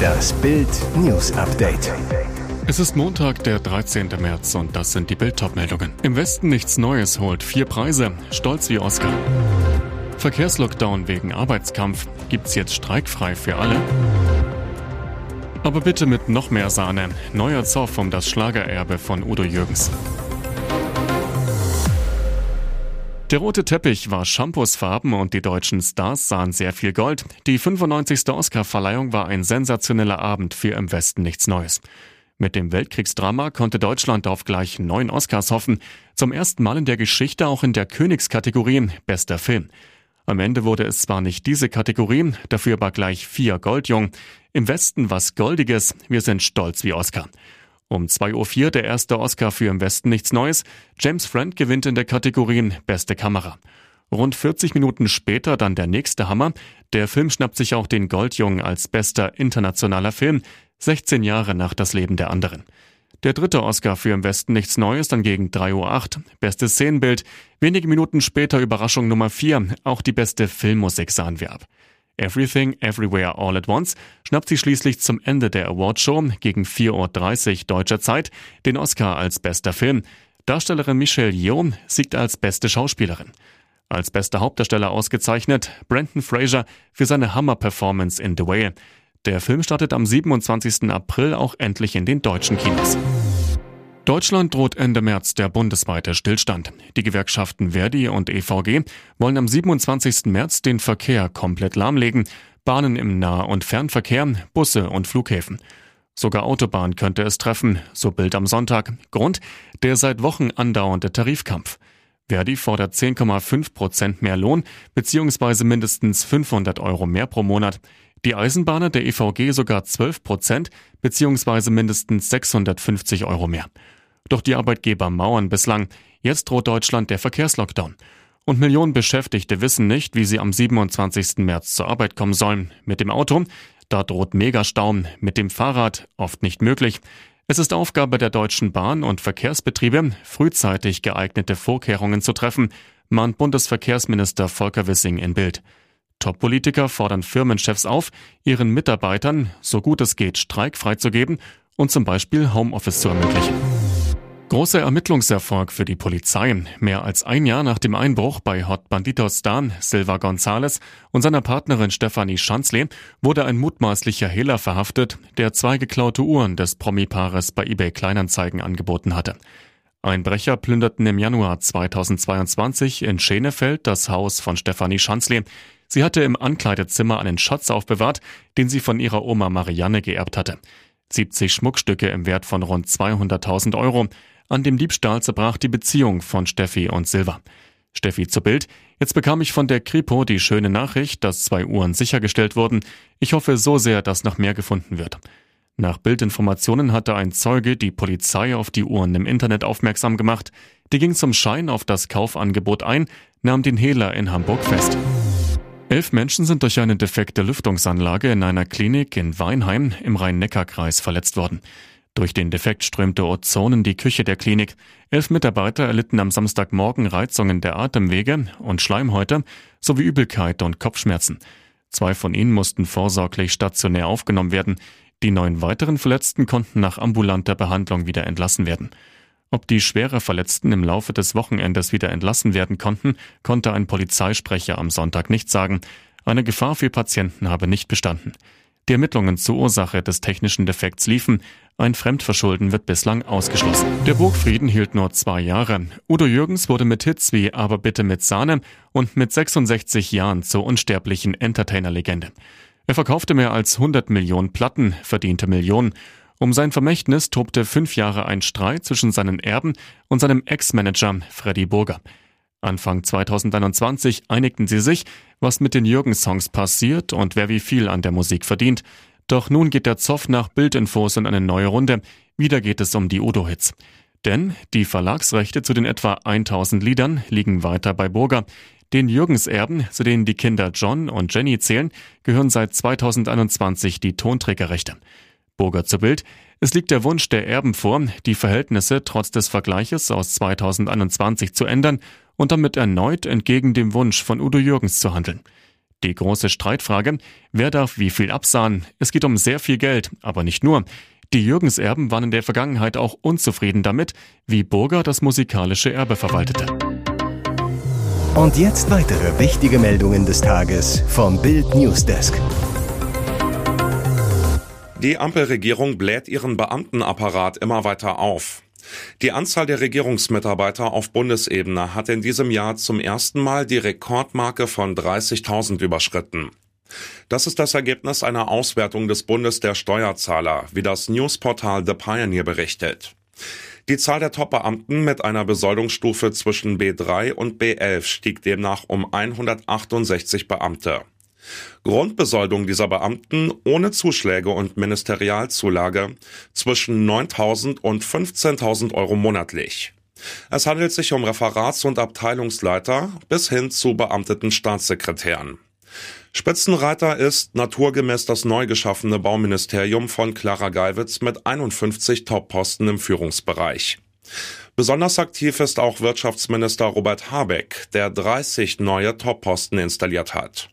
Das Bild News Update. Es ist Montag, der 13. März und das sind die bild meldungen Im Westen nichts Neues holt vier Preise, stolz wie Oscar. Verkehrslockdown wegen Arbeitskampf. Gibt's jetzt streikfrei für alle? Aber bitte mit noch mehr Sahne. Neuer Zoff um das Schlagererbe von Udo Jürgens. Der rote Teppich war Shampoosfarben und die deutschen Stars sahen sehr viel Gold. Die 95. Oscar-Verleihung war ein sensationeller Abend für im Westen nichts Neues. Mit dem Weltkriegsdrama konnte Deutschland auf gleich neun Oscars hoffen. Zum ersten Mal in der Geschichte auch in der Königskategorie Bester Film. Am Ende wurde es zwar nicht diese Kategorie, dafür aber gleich vier Goldjung. Im Westen was Goldiges. Wir sind stolz wie Oscar. Um 2.04 Uhr der erste Oscar für Im Westen nichts Neues. James Friend gewinnt in der Kategorie Beste Kamera. Rund 40 Minuten später dann der nächste Hammer. Der Film schnappt sich auch den Goldjungen als bester internationaler Film, 16 Jahre nach das Leben der anderen. Der dritte Oscar für Im Westen nichts Neues dann gegen 3.08 Uhr. Bestes Szenenbild. Wenige Minuten später Überraschung Nummer 4. Auch die beste Filmmusik sahen wir ab. Everything, Everywhere, All at Once schnappt sie schließlich zum Ende der Awardshow gegen 4.30 Uhr deutscher Zeit den Oscar als bester Film. Darstellerin Michelle Yeoh siegt als beste Schauspielerin. Als bester Hauptdarsteller ausgezeichnet Brandon Fraser für seine Hammer-Performance in The Way. Der Film startet am 27. April auch endlich in den deutschen Kinos. Deutschland droht Ende März der bundesweite Stillstand. Die Gewerkschaften Verdi und EVG wollen am 27. März den Verkehr komplett lahmlegen. Bahnen im Nah- und Fernverkehr, Busse und Flughäfen. Sogar Autobahn könnte es treffen, so Bild am Sonntag. Grund, der seit Wochen andauernde Tarifkampf. Verdi fordert 10,5 Prozent mehr Lohn bzw. mindestens 500 Euro mehr pro Monat. Die Eisenbahner der EVG sogar 12 Prozent bzw. mindestens 650 Euro mehr. Doch die Arbeitgeber mauern bislang. Jetzt droht Deutschland der Verkehrslockdown. Und Millionen Beschäftigte wissen nicht, wie sie am 27. März zur Arbeit kommen sollen. Mit dem Auto, da droht Megastau. Mit dem Fahrrad, oft nicht möglich. Es ist Aufgabe der Deutschen Bahn und Verkehrsbetriebe, frühzeitig geeignete Vorkehrungen zu treffen, mahnt Bundesverkehrsminister Volker Wissing in Bild. Top-Politiker fordern Firmenchefs auf, ihren Mitarbeitern so gut es geht streikfrei zu geben und zum Beispiel Homeoffice zu ermöglichen. Großer Ermittlungserfolg für die Polizei. Mehr als ein Jahr nach dem Einbruch bei Hot Banditos Star Silva González und seiner Partnerin Stefanie Schanzle wurde ein mutmaßlicher Hehler verhaftet, der zwei geklaute Uhren des Promi-Paares bei eBay Kleinanzeigen angeboten hatte. Einbrecher plünderten im Januar 2022 in Schenefeld das Haus von Stefanie Schanzle. Sie hatte im Ankleidezimmer einen Schatz aufbewahrt, den sie von ihrer Oma Marianne geerbt hatte. 70 Schmuckstücke im Wert von rund 200.000 Euro. An dem Diebstahl zerbrach die Beziehung von Steffi und Silva. Steffi zu Bild. Jetzt bekam ich von der Kripo die schöne Nachricht, dass zwei Uhren sichergestellt wurden. Ich hoffe so sehr, dass noch mehr gefunden wird. Nach Bildinformationen hatte ein Zeuge die Polizei auf die Uhren im Internet aufmerksam gemacht. Die ging zum Schein auf das Kaufangebot ein, nahm den Hehler in Hamburg fest. Elf Menschen sind durch eine defekte Lüftungsanlage in einer Klinik in Weinheim im Rhein-Neckar-Kreis verletzt worden. Durch den Defekt strömte Ozon in die Küche der Klinik. Elf Mitarbeiter erlitten am Samstagmorgen Reizungen der Atemwege und Schleimhäute sowie Übelkeit und Kopfschmerzen. Zwei von ihnen mussten vorsorglich stationär aufgenommen werden. Die neun weiteren Verletzten konnten nach ambulanter Behandlung wieder entlassen werden. Ob die schwere Verletzten im Laufe des Wochenendes wieder entlassen werden konnten, konnte ein Polizeisprecher am Sonntag nicht sagen. Eine Gefahr für Patienten habe nicht bestanden. Die Ermittlungen zur Ursache des technischen Defekts liefen. Ein Fremdverschulden wird bislang ausgeschlossen. Der Burgfrieden hielt nur zwei Jahre. Udo Jürgens wurde mit Hits wie Aber bitte mit Sahne und mit 66 Jahren zur unsterblichen Entertainer-Legende. Er verkaufte mehr als 100 Millionen Platten, verdiente Millionen um sein Vermächtnis tobte fünf Jahre ein Streit zwischen seinen Erben und seinem Ex-Manager Freddy Burger. Anfang 2021 einigten sie sich, was mit den Jürgen-Songs passiert und wer wie viel an der Musik verdient. Doch nun geht der Zoff nach Bildinfos in eine neue Runde. Wieder geht es um die Udo-Hits. Denn die Verlagsrechte zu den etwa 1000 Liedern liegen weiter bei Burger. Den Jürgens-Erben, zu denen die Kinder John und Jenny zählen, gehören seit 2021 die Tonträgerrechte. Burger zu Bild. Es liegt der Wunsch der Erben vor, die Verhältnisse trotz des Vergleiches aus 2021 zu ändern und damit erneut entgegen dem Wunsch von Udo Jürgens zu handeln. Die große Streitfrage, wer darf wie viel absahen? Es geht um sehr viel Geld, aber nicht nur. Die Jürgenserben waren in der Vergangenheit auch unzufrieden damit, wie Burger das musikalische Erbe verwaltete. Und jetzt weitere wichtige Meldungen des Tages vom Bild Newsdesk. Die Ampelregierung bläht ihren Beamtenapparat immer weiter auf. Die Anzahl der Regierungsmitarbeiter auf Bundesebene hat in diesem Jahr zum ersten Mal die Rekordmarke von 30.000 überschritten. Das ist das Ergebnis einer Auswertung des Bundes der Steuerzahler, wie das Newsportal The Pioneer berichtet. Die Zahl der Top-Beamten mit einer Besoldungsstufe zwischen B3 und B11 stieg demnach um 168 Beamte. Grundbesoldung dieser Beamten ohne Zuschläge und Ministerialzulage zwischen 9.000 und 15.000 Euro monatlich. Es handelt sich um Referats- und Abteilungsleiter bis hin zu beamteten Staatssekretären. Spitzenreiter ist naturgemäß das neu geschaffene Bauministerium von Clara Geiwitz mit 51 Top-Posten im Führungsbereich. Besonders aktiv ist auch Wirtschaftsminister Robert Habeck, der 30 neue Top-Posten installiert hat.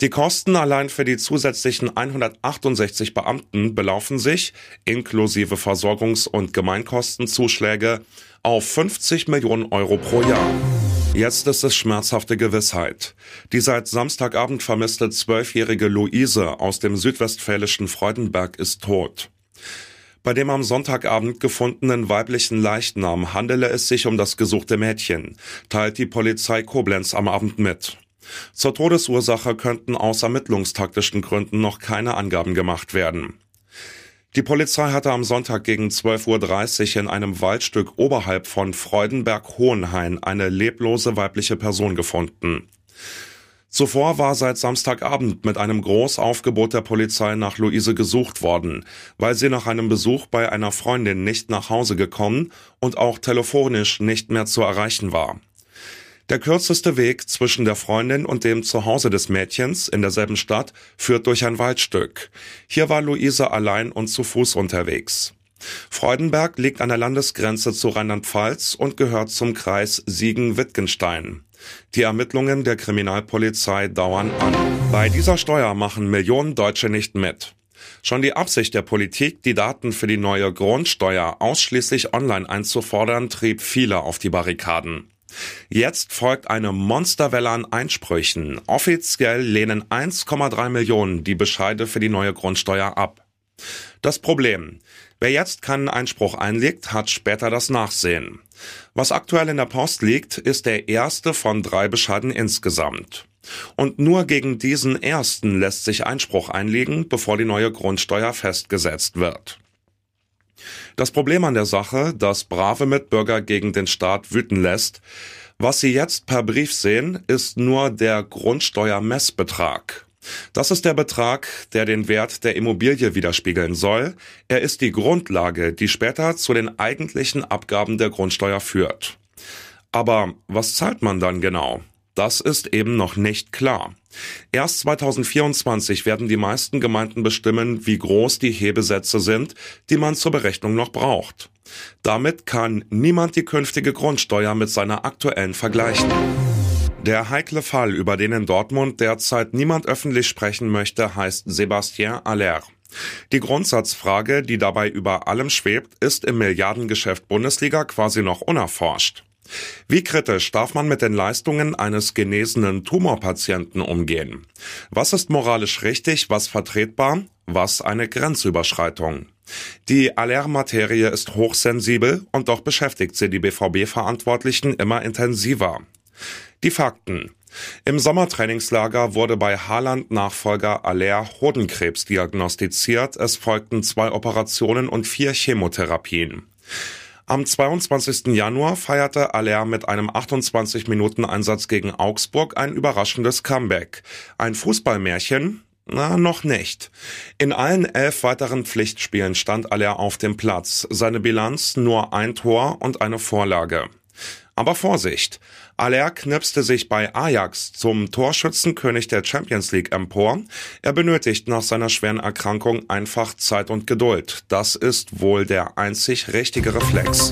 Die Kosten allein für die zusätzlichen 168 Beamten belaufen sich, inklusive Versorgungs- und Gemeinkostenzuschläge, auf 50 Millionen Euro pro Jahr. Jetzt ist es schmerzhafte Gewissheit. Die seit Samstagabend vermisste zwölfjährige Luise aus dem südwestfälischen Freudenberg ist tot. Bei dem am Sonntagabend gefundenen weiblichen Leichnam handele es sich um das gesuchte Mädchen, teilt die Polizei Koblenz am Abend mit. Zur Todesursache könnten aus ermittlungstaktischen Gründen noch keine Angaben gemacht werden. Die Polizei hatte am Sonntag gegen 12.30 Uhr in einem Waldstück oberhalb von Freudenberg-Hohenhain eine leblose weibliche Person gefunden. Zuvor war seit Samstagabend mit einem Großaufgebot der Polizei nach Luise gesucht worden, weil sie nach einem Besuch bei einer Freundin nicht nach Hause gekommen und auch telefonisch nicht mehr zu erreichen war. Der kürzeste Weg zwischen der Freundin und dem Zuhause des Mädchens in derselben Stadt führt durch ein Waldstück. Hier war Luise allein und zu Fuß unterwegs. Freudenberg liegt an der Landesgrenze zu Rheinland-Pfalz und gehört zum Kreis Siegen-Wittgenstein. Die Ermittlungen der Kriminalpolizei dauern an. Bei dieser Steuer machen Millionen Deutsche nicht mit. Schon die Absicht der Politik, die Daten für die neue Grundsteuer ausschließlich online einzufordern, trieb viele auf die Barrikaden. Jetzt folgt eine Monsterwelle an Einsprüchen. Offiziell lehnen 1,3 Millionen die Bescheide für die neue Grundsteuer ab. Das Problem. Wer jetzt keinen Einspruch einlegt, hat später das Nachsehen. Was aktuell in der Post liegt, ist der erste von drei Bescheiden insgesamt. Und nur gegen diesen ersten lässt sich Einspruch einlegen, bevor die neue Grundsteuer festgesetzt wird. Das Problem an der Sache, das brave Mitbürger gegen den Staat wüten lässt, was sie jetzt per Brief sehen, ist nur der Grundsteuermessbetrag. Das ist der Betrag, der den Wert der Immobilie widerspiegeln soll. Er ist die Grundlage, die später zu den eigentlichen Abgaben der Grundsteuer führt. Aber was zahlt man dann genau? Das ist eben noch nicht klar. Erst 2024 werden die meisten Gemeinden bestimmen, wie groß die Hebesätze sind, die man zur Berechnung noch braucht. Damit kann niemand die künftige Grundsteuer mit seiner aktuellen vergleichen. Der heikle Fall, über den in Dortmund derzeit niemand öffentlich sprechen möchte, heißt Sébastien Aller. Die Grundsatzfrage, die dabei über allem schwebt, ist im Milliardengeschäft Bundesliga quasi noch unerforscht. Wie kritisch darf man mit den Leistungen eines genesenen Tumorpatienten umgehen? Was ist moralisch richtig, was vertretbar, was eine Grenzüberschreitung? Die Allermaterie ist hochsensibel und doch beschäftigt sie die BVB-Verantwortlichen immer intensiver. Die Fakten. Im Sommertrainingslager wurde bei Haaland-Nachfolger Aller Hodenkrebs diagnostiziert. Es folgten zwei Operationen und vier Chemotherapien. Am 22. Januar feierte Aller mit einem 28 Minuten Einsatz gegen Augsburg ein überraschendes Comeback. Ein Fußballmärchen? Na, noch nicht. In allen elf weiteren Pflichtspielen stand Aller auf dem Platz. Seine Bilanz nur ein Tor und eine Vorlage. Aber Vorsicht! Aller knipste sich bei Ajax zum Torschützenkönig der Champions League empor. Er benötigt nach seiner schweren Erkrankung einfach Zeit und Geduld. Das ist wohl der einzig richtige Reflex.